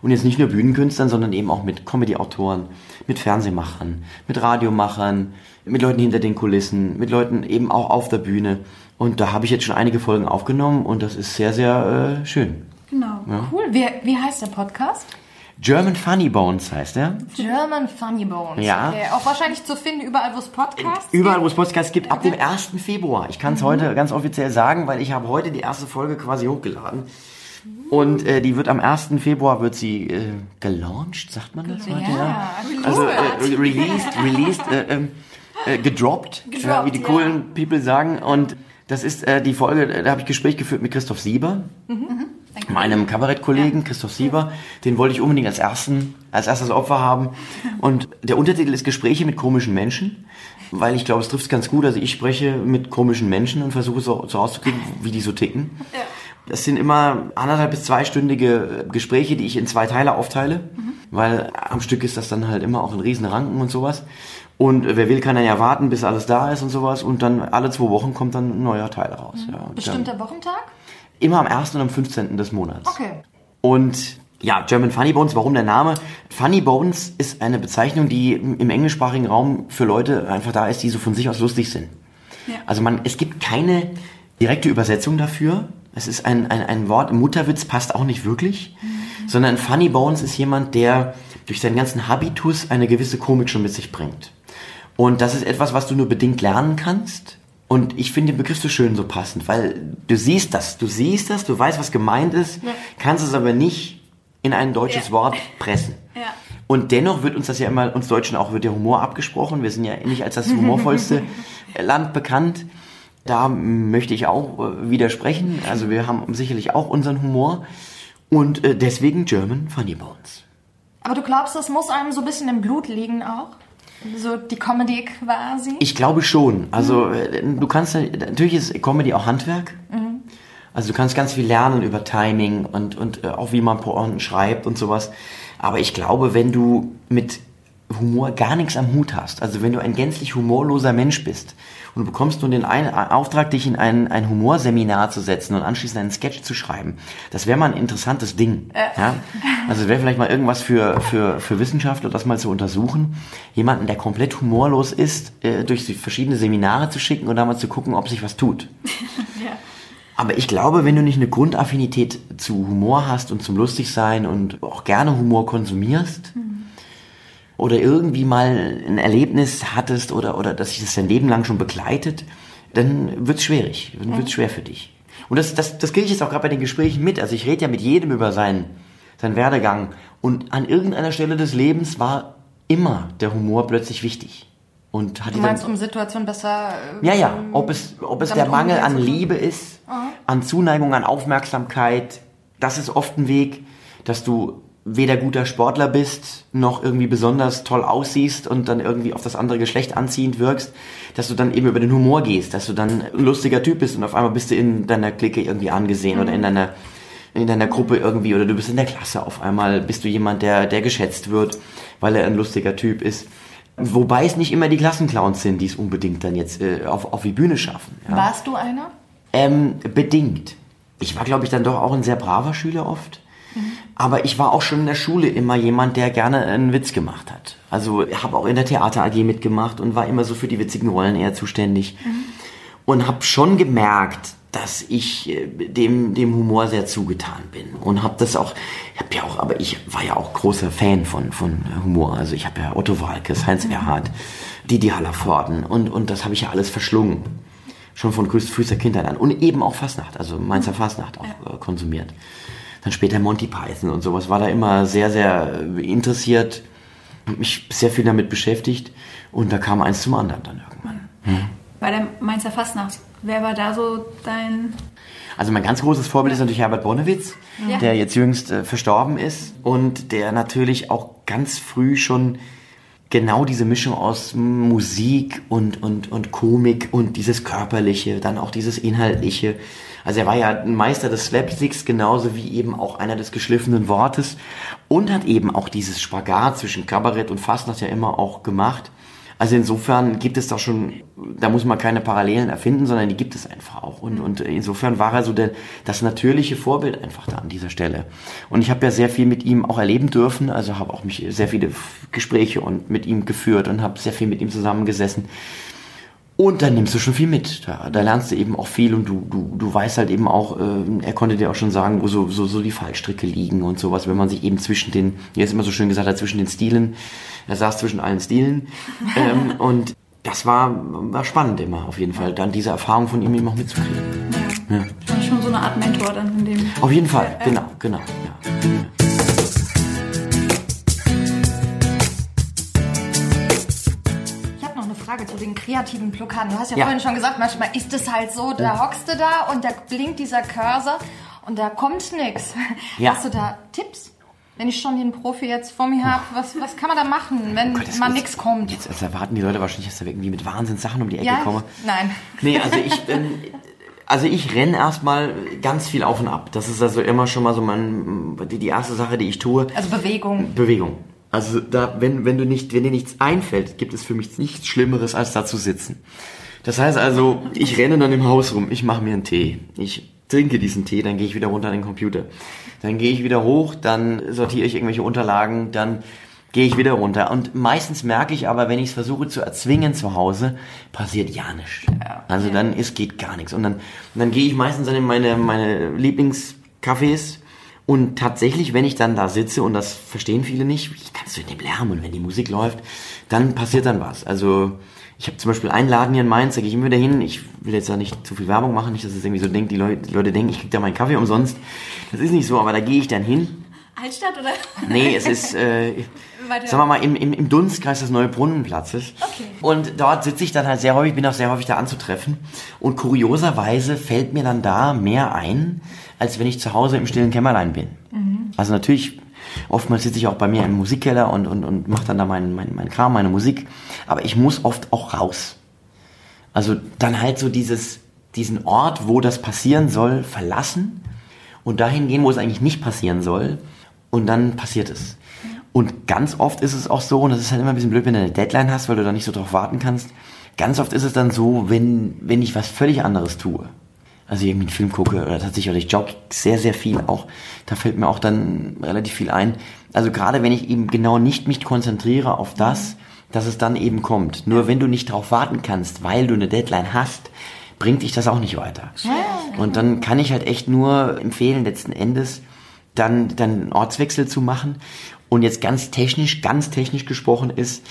Und jetzt nicht nur Bühnenkünstlern, sondern eben auch mit Comedy-Autoren, mit Fernsehmachern, mit Radiomachern, mit Leuten hinter den Kulissen, mit Leuten eben auch auf der Bühne. Und da habe ich jetzt schon einige Folgen aufgenommen und das ist sehr, sehr äh, schön. Genau. Ja. Cool. Wie, wie heißt der Podcast? German Funny Bones heißt er. German Funny Bones. Ja. Okay. Auch wahrscheinlich zu finden überall, wo es Podcasts gibt. Überall, wo es Podcasts gibt, ab dem 1. Februar. Ich kann es mhm. heute ganz offiziell sagen, weil ich habe heute die erste Folge quasi hochgeladen. Und äh, die wird am 1. Februar wird sie äh, gelauncht, sagt man das heute? Ja, also äh, released, released, äh, ähm, äh, gedroppt, gedroppt ja, wie die coolen People sagen. Und das ist äh, die Folge, da habe ich Gespräch geführt mit Christoph Sieber. Mhm meinem Kabarettkollegen ja. Christoph Sieber. Den wollte ich unbedingt als ersten, als erstes Opfer haben. Und der Untertitel ist Gespräche mit komischen Menschen, weil ich glaube, es trifft es ganz gut. Also ich spreche mit komischen Menschen und versuche so, so rauszukriegen, wie die so ticken. Ja. Das sind immer anderthalb bis zweistündige Gespräche, die ich in zwei Teile aufteile, mhm. weil am Stück ist das dann halt immer auch ein Riesenranken und sowas. Und wer will, kann dann ja warten, bis alles da ist und sowas. Und dann alle zwei Wochen kommt dann ein neuer Teil raus. Mhm. Ja, Bestimmter Wochentag? Immer am 1. und am 15. des Monats. Okay. Und ja, German Funny Bones, warum der Name? Funny Bones ist eine Bezeichnung, die im englischsprachigen Raum für Leute einfach da ist, die so von sich aus lustig sind. Ja. Also man, es gibt keine direkte Übersetzung dafür. Es ist ein, ein, ein Wort, Mutterwitz passt auch nicht wirklich, mhm. sondern Funny Bones ist jemand, der durch seinen ganzen Habitus eine gewisse Komik schon mit sich bringt. Und das ist etwas, was du nur bedingt lernen kannst. Und ich finde den Begriff so schön, so passend, weil du siehst das, du siehst das, du weißt, was gemeint ist, ja. kannst es aber nicht in ein deutsches ja. Wort pressen. Ja. Und dennoch wird uns das ja immer, uns Deutschen auch wird der Humor abgesprochen. Wir sind ja nicht als das humorvollste Land bekannt. Da möchte ich auch äh, widersprechen. Also wir haben sicherlich auch unseren Humor. Und äh, deswegen German Funny Bones. Aber du glaubst, das muss einem so ein bisschen im Blut liegen auch? So die Comedy quasi? Ich glaube schon. Also mhm. du kannst natürlich ist Comedy auch Handwerk. Mhm. Also du kannst ganz viel lernen über Timing und, und äh, auch wie man Pointen schreibt und sowas. Aber ich glaube, wenn du mit Humor gar nichts am Hut hast, also wenn du ein gänzlich humorloser Mensch bist und du bekommst nun den einen Auftrag, dich in ein, ein Humorseminar zu setzen und anschließend einen Sketch zu schreiben, das wäre mal ein interessantes Ding. Äh. Ja? Also wäre vielleicht mal irgendwas für, für, für Wissenschaftler, das mal zu untersuchen. Jemanden, der komplett humorlos ist, äh, durch verschiedene Seminare zu schicken und da mal zu gucken, ob sich was tut. ja. Aber ich glaube, wenn du nicht eine Grundaffinität zu Humor hast und zum Lustigsein und auch gerne Humor konsumierst, mhm oder irgendwie mal ein Erlebnis hattest oder, oder dass sich das dein Leben lang schon begleitet, dann wird's schwierig, dann wird's schwer für dich. Und das, das, das kriege ich jetzt auch gerade bei den Gesprächen mit. Also ich rede ja mit jedem über seinen, seinen Werdegang. Und an irgendeiner Stelle des Lebens war immer der Humor plötzlich wichtig. Und hat du meinst, dann, um Situationen besser... Ja, ja. Ob es, ob es der Mangel an Liebe ist, an Zuneigung, an Aufmerksamkeit. Das ist oft ein Weg, dass du weder guter Sportler bist, noch irgendwie besonders toll aussiehst und dann irgendwie auf das andere Geschlecht anziehend wirkst, dass du dann eben über den Humor gehst, dass du dann ein lustiger Typ bist und auf einmal bist du in deiner Clique irgendwie angesehen oder in mhm. deiner in deiner Gruppe irgendwie oder du bist in der Klasse auf einmal bist du jemand, der der geschätzt wird, weil er ein lustiger Typ ist. Wobei es nicht immer die Klassenclowns sind, die es unbedingt dann jetzt äh, auf, auf die Bühne schaffen. Ja. Warst du einer? Ähm, bedingt. Ich war, glaube ich, dann doch auch ein sehr braver Schüler oft Aber ich war auch schon in der Schule immer jemand, der gerne einen Witz gemacht hat. Also habe auch in der Theater AG mitgemacht und war immer so für die witzigen Rollen eher zuständig. Und habe schon gemerkt, dass ich äh, dem, dem Humor sehr zugetan bin. Und habe das auch, ich habe ja auch, aber ich war ja auch großer Fan von, von Humor. Also ich habe ja Otto Walkes, Heinz Erhardt, Didi Hallervorden und, und das habe ich ja alles verschlungen. Schon von frühester Kindheit an. Und eben auch Fastnacht, also Mainzer Fastnacht auch äh, konsumiert. Dann später Monty Python und sowas. War da immer sehr, sehr interessiert, hab mich sehr viel damit beschäftigt. Und da kam eins zum anderen dann irgendwann. Bei der Mainzer Fastnacht, wer war da so dein... Also mein ganz großes Vorbild ist natürlich Herbert Bonewitz, Ja. der jetzt jüngst äh, verstorben ist und der natürlich auch ganz früh schon genau diese Mischung aus Musik und, und, und Komik und dieses Körperliche, dann auch dieses Inhaltliche. Also er war ja ein Meister des Slapsticks, genauso wie eben auch einer des geschliffenen Wortes und hat eben auch dieses Spagat zwischen Kabarett und Fastnacht ja immer auch gemacht. Also insofern gibt es doch schon, da muss man keine Parallelen erfinden, sondern die gibt es einfach auch. Und, und insofern war er so der, das natürliche Vorbild einfach da an dieser Stelle. Und ich habe ja sehr viel mit ihm auch erleben dürfen, also habe auch mich sehr viele Gespräche und mit ihm geführt und habe sehr viel mit ihm zusammengesessen. Und dann nimmst du schon viel mit. Da, da lernst du eben auch viel und du, du, du weißt halt eben auch, äh, er konnte dir auch schon sagen, wo so, so, so die Fallstricke liegen und sowas, wenn man sich eben zwischen den, wie er es immer so schön gesagt hat, zwischen den Stilen, er saß zwischen allen Stilen. ähm, und das war, war spannend immer auf jeden Fall, dann diese Erfahrung von ihm eben auch mitzukriegen. Ja. Schon so eine Art Mentor dann in dem... Auf jeden Fall, genau, genau. Ja. Frage zu den kreativen Blockaden. Du hast ja, Ja. vorhin schon gesagt, manchmal ist es halt so, da hockst du da und da blinkt dieser Cursor und da kommt nichts. Ja. Hast du da Tipps? Wenn ich schon den Profi jetzt vor mir habe, was, was kann man da machen, wenn Oh Gott, mal nichts kommt? Jetzt, jetzt erwarten die Leute wahrscheinlich, dass da irgendwie mit Wahnsinnssachen um die Ecke ja, komme. nein. Nee, also ich ähm, also ich renn erstmal ganz viel auf und ab. Das ist also immer schon mal so mein, die, die erste Sache, die ich tue. Also Bewegung. Bewegung. Also da, wenn, wenn du nicht, wenn dir nichts einfällt, gibt es für mich nichts Schlimmeres, als da zu sitzen. Das heißt also, ich renne dann im Haus rum, ich mache mir einen Tee. Ich trinke diesen Tee, dann gehe ich wieder runter an den Computer. Dann gehe ich wieder hoch, dann sortiere ich irgendwelche Unterlagen, dann gehe ich wieder runter. Und meistens merke ich aber, wenn ich es versuche zu erzwingen zu Hause, passiert ja nichts. Also dann es geht gar nichts. Und dann, und dann gehe ich meistens dann in meine, meine Lieblingscafés und tatsächlich, wenn ich dann da sitze, und das verstehen viele nicht, wie kannst du in dem Lärm und wenn die Musik läuft, dann passiert dann was. Also ich habe zum Beispiel einen Laden hier in Mainz, da gehe ich immer wieder hin. Ich will jetzt da nicht zu viel Werbung machen, nicht, dass es irgendwie so denkt, die Leute, die Leute denken, ich krieg da meinen Kaffee umsonst. Das ist nicht so, aber da gehe ich dann hin. Altstadt oder? Nee, es ist, äh, Weiter- sagen wir mal, im, im, im Dunstkreis des Neubrunnenplatzes. Okay. Und dort sitze ich dann halt sehr häufig, bin auch sehr häufig da anzutreffen. Und kurioserweise fällt mir dann da mehr ein, als wenn ich zu Hause im stillen Kämmerlein bin. Also natürlich, oftmals sitze ich auch bei mir im Musikkeller und, und, und mache dann da meinen mein, mein Kram, meine Musik. Aber ich muss oft auch raus. Also dann halt so dieses, diesen Ort, wo das passieren soll, verlassen und dahin gehen, wo es eigentlich nicht passieren soll. Und dann passiert es. Und ganz oft ist es auch so, und das ist halt immer ein bisschen blöd, wenn du eine Deadline hast, weil du da nicht so drauf warten kannst. Ganz oft ist es dann so, wenn, wenn ich was völlig anderes tue. Also irgendwie einen Film gucke oder tatsächlich, oder ich jogge sehr, sehr viel auch. Da fällt mir auch dann relativ viel ein. Also gerade wenn ich eben genau nicht mich konzentriere auf das, dass es dann eben kommt. Nur wenn du nicht drauf warten kannst, weil du eine Deadline hast, bringt dich das auch nicht weiter. Und dann kann ich halt echt nur empfehlen, letzten Endes, dann, dann einen Ortswechsel zu machen. Und jetzt ganz technisch, ganz technisch gesprochen ist,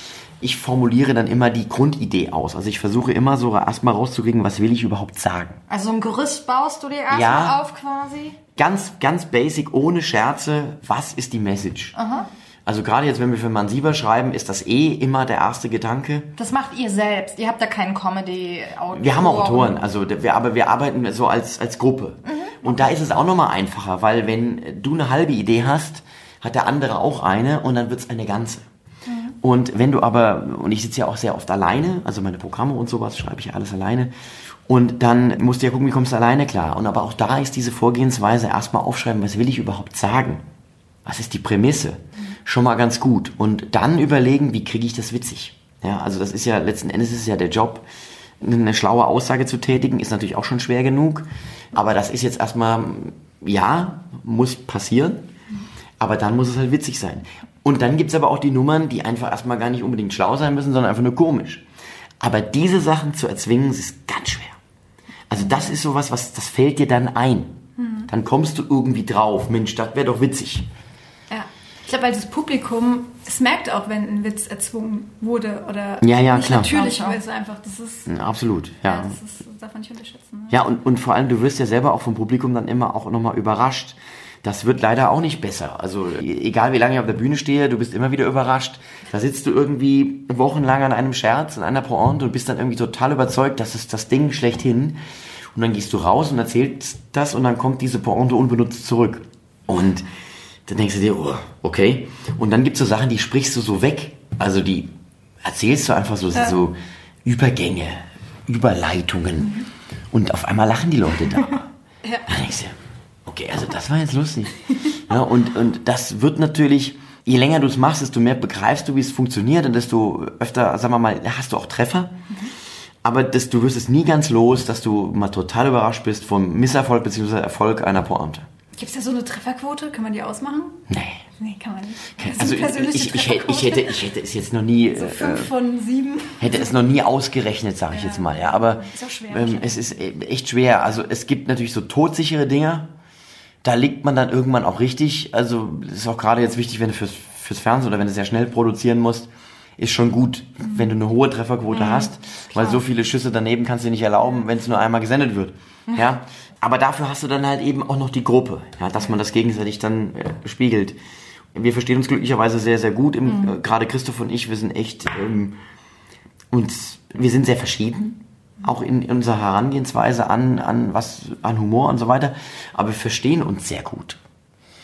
ich formuliere dann immer die Grundidee aus. Also ich versuche immer so erstmal rauszukriegen, was will ich überhaupt sagen. Also ein Gerüst baust du dir erstmal Ja. auf quasi. Ganz, ganz basic, ohne Scherze, was ist die Message? Also gerade jetzt, wenn wir für Mansiva schreiben, ist das eh immer der erste Gedanke. Das macht ihr selbst. Ihr habt da keinen Comedy-Autor. Wir haben auch Autoren, also wir, aber wir arbeiten so als, als Gruppe. Und da ist es auch nochmal einfacher, weil wenn du eine halbe Idee hast, hat der andere auch eine und dann wird's eine ganze. Und wenn du aber, und ich sitze ja auch sehr oft alleine, also meine Programme und sowas schreibe ich alles alleine, und dann musst du ja gucken, wie kommst du alleine klar. Und aber auch da ist diese Vorgehensweise erstmal aufschreiben, was will ich überhaupt sagen? Was ist die Prämisse? Schon mal ganz gut. Und dann überlegen, wie kriege ich das witzig? Ja, also das ist ja, letzten Endes ist es ja der Job, eine schlaue Aussage zu tätigen, ist natürlich auch schon schwer genug. Aber das ist jetzt erstmal, ja, muss passieren. Aber dann muss es halt witzig sein. Und dann gibt's aber auch die Nummern, die einfach erstmal gar nicht unbedingt schlau sein müssen, sondern einfach nur komisch. Aber diese Sachen zu erzwingen, das ist ganz schwer. Also das ist sowas, was, das fällt dir dann ein. Dann kommst du irgendwie drauf. Mensch, das wäre doch witzig. Ja. Ich glaube, weil das Publikum, es merkt auch, wenn ein Witz erzwungen wurde oder Ja, ja, nicht klar. natürlich auch. ist einfach. Das ist, Ja, Absolut, ja. ja. das, ist, das darf man nicht unterschätzen. Ne? Ja, und, und vor allem, du wirst ja selber auch vom Publikum dann immer auch nochmal überrascht. Das wird leider auch nicht besser. Also egal wie lange ich auf der Bühne stehe, du bist immer wieder überrascht. Da sitzt du irgendwie wochenlang an einem Scherz, an einer Pointe und bist dann irgendwie total überzeugt, das ist das Ding schlechthin. Und dann gehst du raus und erzählst das und dann kommt diese Pointe unbenutzt zurück. Und dann denkst du dir, oh, okay. Und dann gibt's so Sachen, die sprichst du so weg. Also die erzählst du einfach so, sind so Übergänge, Überleitungen. Und auf einmal lachen die Leute da. Dann denkst du, okay, also das war jetzt lustig. Ja, und, und das wird natürlich, je länger du es machst, desto mehr begreifst du, wie es funktioniert und desto öfter, sagen wir mal, hast du auch Treffer. Aber das, du wirst es nie ganz los, dass du mal total überrascht bist vom Misserfolg bzw. Erfolg einer Pointe. Gibt es da so eine Trefferquote? Kann man die ausmachen? Nee. Nee, kann man nicht. Also ich, ich, hätte, ich, hätte, ich hätte es jetzt noch nie, So äh, fünf von sieben. hätte es noch nie ausgerechnet, sage ich jetzt mal. Ja, aber Ist auch schwer, ähm, es ist e- echt schwer. Also es gibt natürlich so todsichere Dinge. Da liegt man dann irgendwann auch richtig. Also ist auch gerade jetzt wichtig, wenn du fürs, fürs Fernsehen oder wenn du sehr schnell produzieren musst, ist schon gut, wenn du eine hohe Trefferquote hast, weil so viele Schüsse daneben kannst du dir nicht erlauben, wenn es nur einmal gesendet wird. Ja, aber dafür hast du dann halt eben auch noch die Gruppe, ja, dass man das gegenseitig dann äh, spiegelt. Wir verstehen uns glücklicherweise sehr, sehr gut. Im, äh, Gerade Christoph und ich, wir sind echt ähm, uns, wir sind sehr verschieden, auch in, unserer Herangehensweise an, an was, an Humor und so weiter, aber wir verstehen uns sehr gut.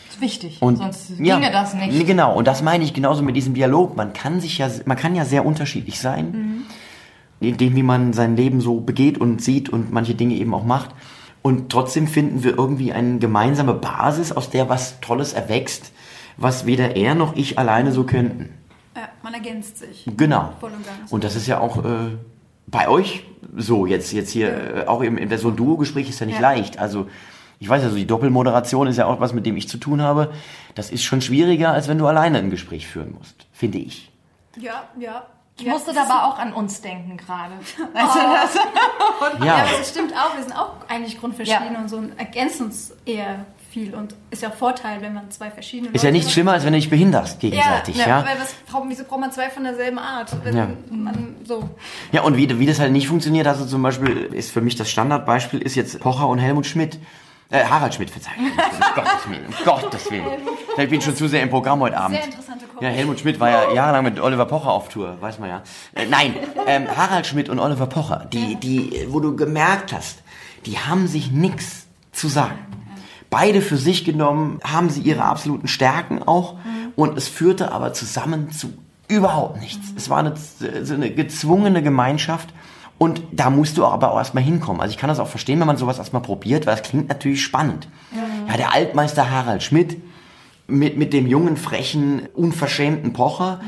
Das ist wichtig. Und Sonst ja, ginge das nicht. Genau, und das meine ich genauso mit diesem Dialog. Man kann sich ja, man kann ja sehr unterschiedlich sein, in dem, wie man sein Leben so begeht und sieht und manche Dinge eben auch macht. Und trotzdem finden wir irgendwie eine gemeinsame Basis, aus der was Tolles erwächst, was weder er noch ich alleine so könnten. Ja, man ergänzt sich. Genau. Voll und ganz. Und das ist ja auch äh, bei euch so jetzt jetzt hier äh, auch im, in so ein Duo-Gespräch ist ja nicht Ja. leicht. Also ich weiß ja so die Doppelmoderation ist ja auch was, mit dem ich zu tun habe. Das ist schon schwieriger, als wenn du alleine ein Gespräch führen musst, finde ich. Ja, ja. Ich ja, musste dabei auch an uns denken gerade. Oh. Weißt du das? Ja, Ja, aber das stimmt auch. Wir sind auch eigentlich grundverschieden Ja. und so und ergänzen uns eher viel und ist ja auch Vorteil, wenn man zwei verschiedene ist ja Leute nichts schlimmer, als wenn du dich behinderst gegenseitig, ja. ja, Ja, weil was, wieso braucht man zwei von derselben Art? Ja. man so. und wie, wie das halt nicht funktioniert, also zum Beispiel ist für mich das Standardbeispiel ist jetzt Pocher und Helmut Schmidt. Äh, Harald Schmidt, verzeihung. Um Gottes Willen, um Gottes Willen. Ich bin schon zu sehr im Programm heute Abend. Sehr interessante Kombi. Ja, Helmut Schmidt war ja jahrelang mit Oliver Pocher auf Tour, weiß man ja. Äh, nein, ähm, Harald Schmidt und Oliver Pocher, die, die, wo du gemerkt hast, die haben sich nix zu sagen. Beide für sich genommen haben sie ihre absoluten Stärken auch und es führte aber zusammen zu überhaupt nichts. Es war eine, so eine gezwungene Gemeinschaft und da musst du aber auch erstmal hinkommen. Also ich kann das auch verstehen, wenn man sowas erstmal probiert, weil es klingt natürlich spannend. Ja, der Altmeister Harald Schmidt mit, mit dem jungen, frechen, unverschämten Pocher,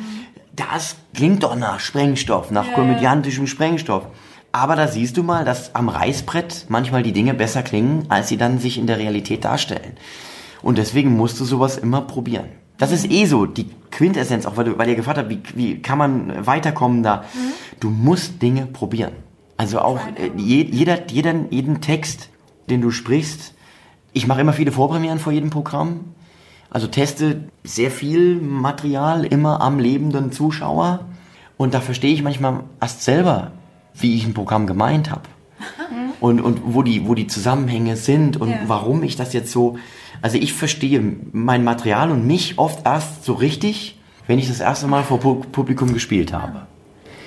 das klingt doch nach Sprengstoff, nach komödiantischem Sprengstoff. Aber da siehst du mal, dass am Reißbrett manchmal die Dinge besser klingen, als sie dann sich in der Realität darstellen. Und deswegen musst du sowas immer probieren. Das ist eh so, die Quintessenz, auch weil, du, weil ihr gefragt habt, wie, wie kann man weiterkommen da. Du musst Dinge probieren. Also auch äh, je, jeder, jeder, jeden Text, den du sprichst. Ich mache immer viele Vorpremieren vor jedem Programm. Also teste sehr viel Material immer am lebenden Zuschauer. Und da verstehe ich manchmal erst selber, wie ich ein Programm gemeint habe. Und, und wo, die, wo die Zusammenhänge sind und Ja. warum ich das jetzt so. Also ich verstehe mein Material und mich oft erst so richtig, wenn ich das erste Mal vor Pu- Publikum gespielt habe.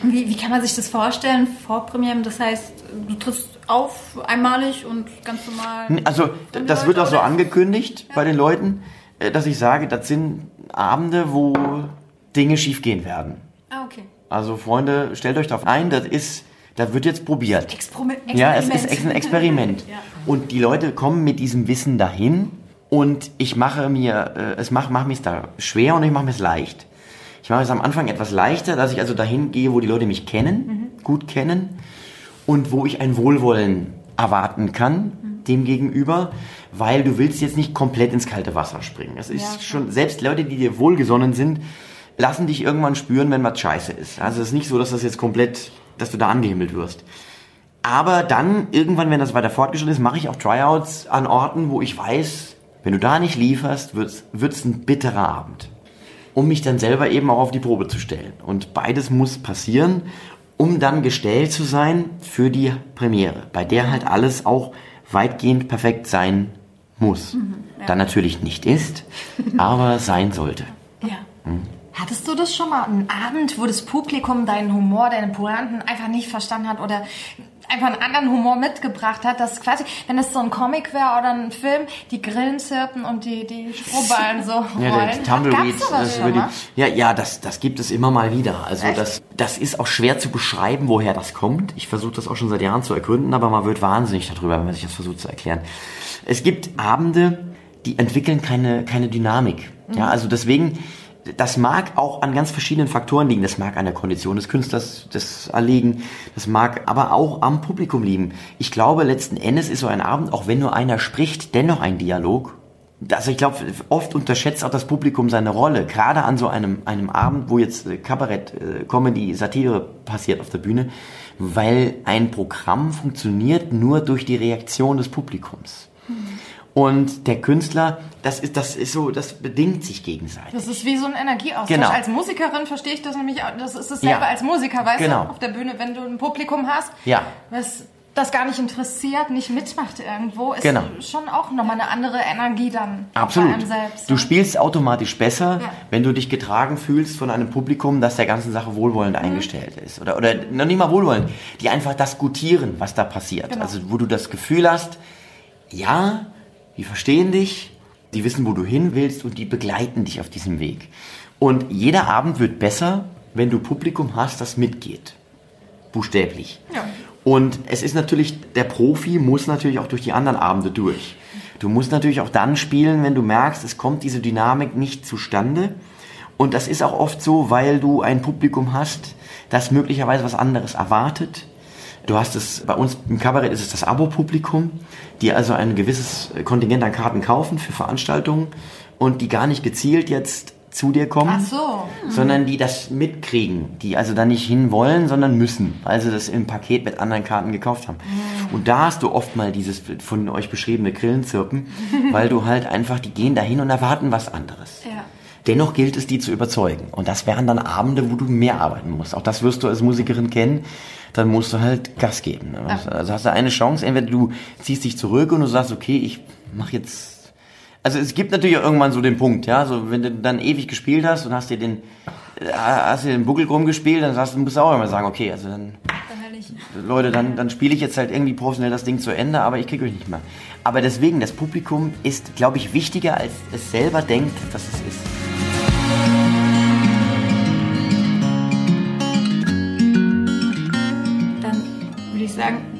Wie, wie kann man sich das vorstellen? Vorpremieren, das heißt, du trittst auf einmalig und ganz normal. Also das Leute wird auch so angekündigt bei den Leuten, äh, dass ich sage, das sind Abende, wo Dinge schiefgehen werden. Ah, okay. Also Freunde, stellt euch darauf ein, das ist, das wird jetzt probiert. Experiment. Ja, es ist ein Experiment. Ja. Und die Leute kommen mit diesem Wissen dahin und ich mache mir, äh, es mache mach mir es da schwer und ich mache mir es leicht. Ich mache es am Anfang etwas leichter, dass ich also dahin gehe, wo die Leute mich kennen, gut kennen und wo ich ein Wohlwollen erwarten kann dem gegenüber, weil du willst jetzt nicht komplett ins kalte Wasser springen. Es ist Ja, schon, selbst Leute, die dir wohlgesonnen sind, lassen dich irgendwann spüren, wenn was scheiße ist. Also es ist nicht so, dass das jetzt komplett, dass du da angehimmelt wirst. Aber dann, irgendwann, wenn das weiter fortgeschritten ist, mache ich auch Tryouts an Orten, wo ich weiß, wenn du da nicht lieferst, wird es ein bitterer Abend. Um mich dann selber eben auch auf die Probe zu stellen. Und beides muss passieren, um dann gestellt zu sein für die Premiere, bei der halt alles auch weitgehend perfekt sein muss. Dann natürlich nicht ist, aber sein sollte. Ja. Hattest du das schon mal, einen Abend, wo das Publikum deinen Humor, deine Pointen einfach nicht verstanden hat oder einfach einen anderen Humor mitgebracht hat, dass quasi, wenn es so ein Comic wäre oder ein Film, die Grillen zirpen und die, die Strohballen so rollen. Ja, der Tumbleweed, Gab's sowas das die, ja, ja, das, das gibt es immer mal wieder. Also Echt? das, das ist auch schwer zu beschreiben, woher das kommt. Ich versuche das auch schon seit Jahren zu ergründen, aber man wird wahnsinnig darüber, wenn man sich das versucht zu erklären. Es gibt Abende, die entwickeln keine, keine Dynamik. Mhm. Ja, also deswegen, das mag auch an ganz verschiedenen Faktoren liegen. Das mag an der Kondition des Künstlers das liegen. Das mag aber auch am Publikum liegen. Ich glaube, letzten Endes ist so ein Abend, auch wenn nur einer spricht, dennoch ein Dialog. Also ich glaube, oft unterschätzt auch das Publikum seine Rolle. Gerade an so einem, einem Abend, wo jetzt äh, Kabarett, äh, Comedy, Satire passiert auf der Bühne, weil ein Programm funktioniert nur durch die Reaktion des Publikums. Und der Künstler, das ist, das ist so, das bedingt sich gegenseitig. Das ist wie so ein Energieaustausch. Genau. Als Musikerin verstehe ich das nämlich, auch. das ist dasselbe Ja. als Musiker, weißt Genau. du, auf der Bühne, wenn du ein Publikum hast, Ja. was das gar nicht interessiert, nicht mitmacht irgendwo, ist Genau. schon auch nochmal eine andere Energie dann Absolut. bei einem selbst. Du ne? spielst automatisch besser, Ja. wenn du dich getragen fühlst von einem Publikum, das der ganzen Sache Mhm. wohlwollend eingestellt ist. Oder, oder noch nicht mal wohlwollend, die einfach das gutieren, was da passiert. Genau. Also wo du das Gefühl hast, ja, die verstehen dich, die wissen, wo du hin willst und die begleiten dich auf diesem Weg. Und jeder Abend wird besser, wenn du Publikum hast, das mitgeht. Buchstäblich. Ja. Und es ist natürlich, der Profi muss natürlich auch durch die anderen Abende durch. Du musst natürlich auch dann spielen, wenn du merkst, es kommt diese Dynamik nicht zustande. Und das ist auch oft so, weil du ein Publikum hast, das möglicherweise was anderes erwartet. Du hast es, bei uns im Kabarett ist es das Abo-Publikum, die also ein gewisses Kontingent an Karten kaufen für Veranstaltungen und die gar nicht gezielt jetzt zu dir kommen so. sondern die das mitkriegen, die also da nicht hin wollen, sondern müssen, weil sie das im Paket mit anderen Karten gekauft haben. Und da hast du oft mal dieses von euch beschriebene Grillenzirpen, weil du halt einfach, die gehen dahin und erwarten was anderes. Ja. Dennoch gilt es, die zu überzeugen. Und das wären dann Abende, wo du mehr arbeiten musst. Auch das wirst du als Musikerin kennen. Dann musst du halt Gas geben. ne? Also hast du eine Chance, entweder du ziehst dich zurück und du sagst, okay, ich mach jetzt also es gibt natürlich auch irgendwann so den Punkt, ja, so wenn du dann ewig gespielt hast und hast dir den, äh, hast dir den Buckel krumm gespielt, dann sagst du, musst du auch immer sagen, okay, also dann, halt. Leute, dann, dann spiele ich jetzt halt irgendwie professionell das Ding zu Ende, aber ich krieg euch nicht mehr. Aber deswegen, das Publikum ist, glaube ich, wichtiger, als es selber denkt, dass es ist.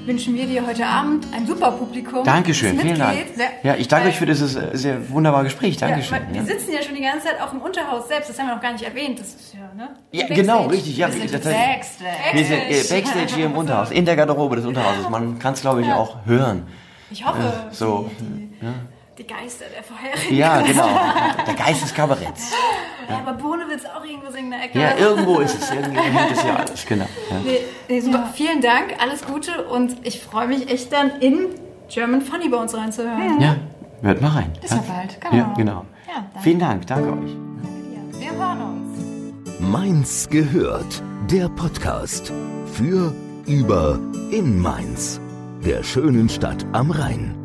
Wünschen wir dir heute Abend ein super Publikum. Dankeschön, vielen Dank. Ja, ich danke euch für dieses äh, sehr wunderbare Gespräch. Ja, Dankeschön. weil wir Ja, sitzen ja schon die ganze Zeit auch im Unterhaus selbst. Das haben wir noch gar nicht erwähnt. Das ist ja, ne? ja Backstage. genau, richtig. Ja, Wir sind Backstage. wir sind äh, Backstage hier im Unterhaus, in der Garderobe des Unterhauses. Man kann es, glaube ich, auch hören. Ich hoffe, so, die, die, die Geister der vorherigen. Ja, genau. Der Geist des Kabaretts. Ja, aber Bohne will es auch irgendwo singen in der Ecke. Ja, irgendwo ist es. Irgendwo hängt es ja alles. Genau. Ja. Nee, nee, super. Vielen Dank, alles Gute und ich freue mich echt dann in German Funny bei uns reinzuhören. Ja, hört mal rein. Ist ja bald, genau. Ja, genau. Ja, danke. Vielen Dank, danke euch. Wir hören uns. Mainz gehört. Der Podcast für, über, in Mainz. Der schönen Stadt am Rhein.